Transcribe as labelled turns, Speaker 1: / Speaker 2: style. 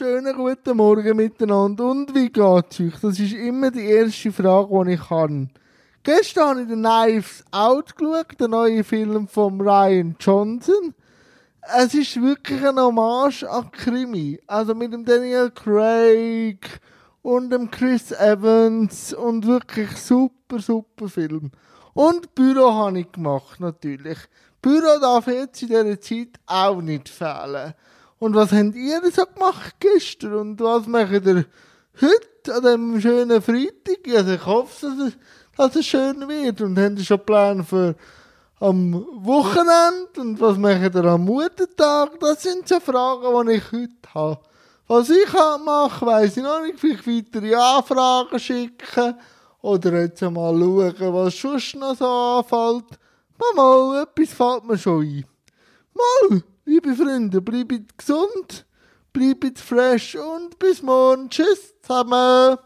Speaker 1: Schönen guten Morgen miteinander. Und wie geht's euch? Das ist immer die erste Frage, die ich habe. Gestern habe ich den Knives Out geschaut, den neuen Film von Ryan Johnson. Es ist wirklich ein Hommage an Krimi. Also mit dem Daniel Craig und dem Chris Evans und wirklich super, super Film. Und Büro habe ich gemacht, natürlich. Büro darf jetzt in dieser Zeit auch nicht fehlen. Und was habt ihr so gemacht gestern? Und was macht ihr heute an diesem schönen Freitag? Also ich hoffe, dass es, dass es schön wird. Und habt ihr schon Pläne für am Wochenende? Und was macht ihr am Muttertag? Das sind so Fragen, die ich heute habe. Was ich mache, weiss ich noch nicht. Vielleicht weitere Anfragen schicken. Oder jetzt mal schauen, was sonst noch so anfällt. Mal, mal, etwas fällt mir schon ein. Mal, liebe Freunde, bleibt gesund, bleibt fresh und bis morgen. Tschüss zusammen.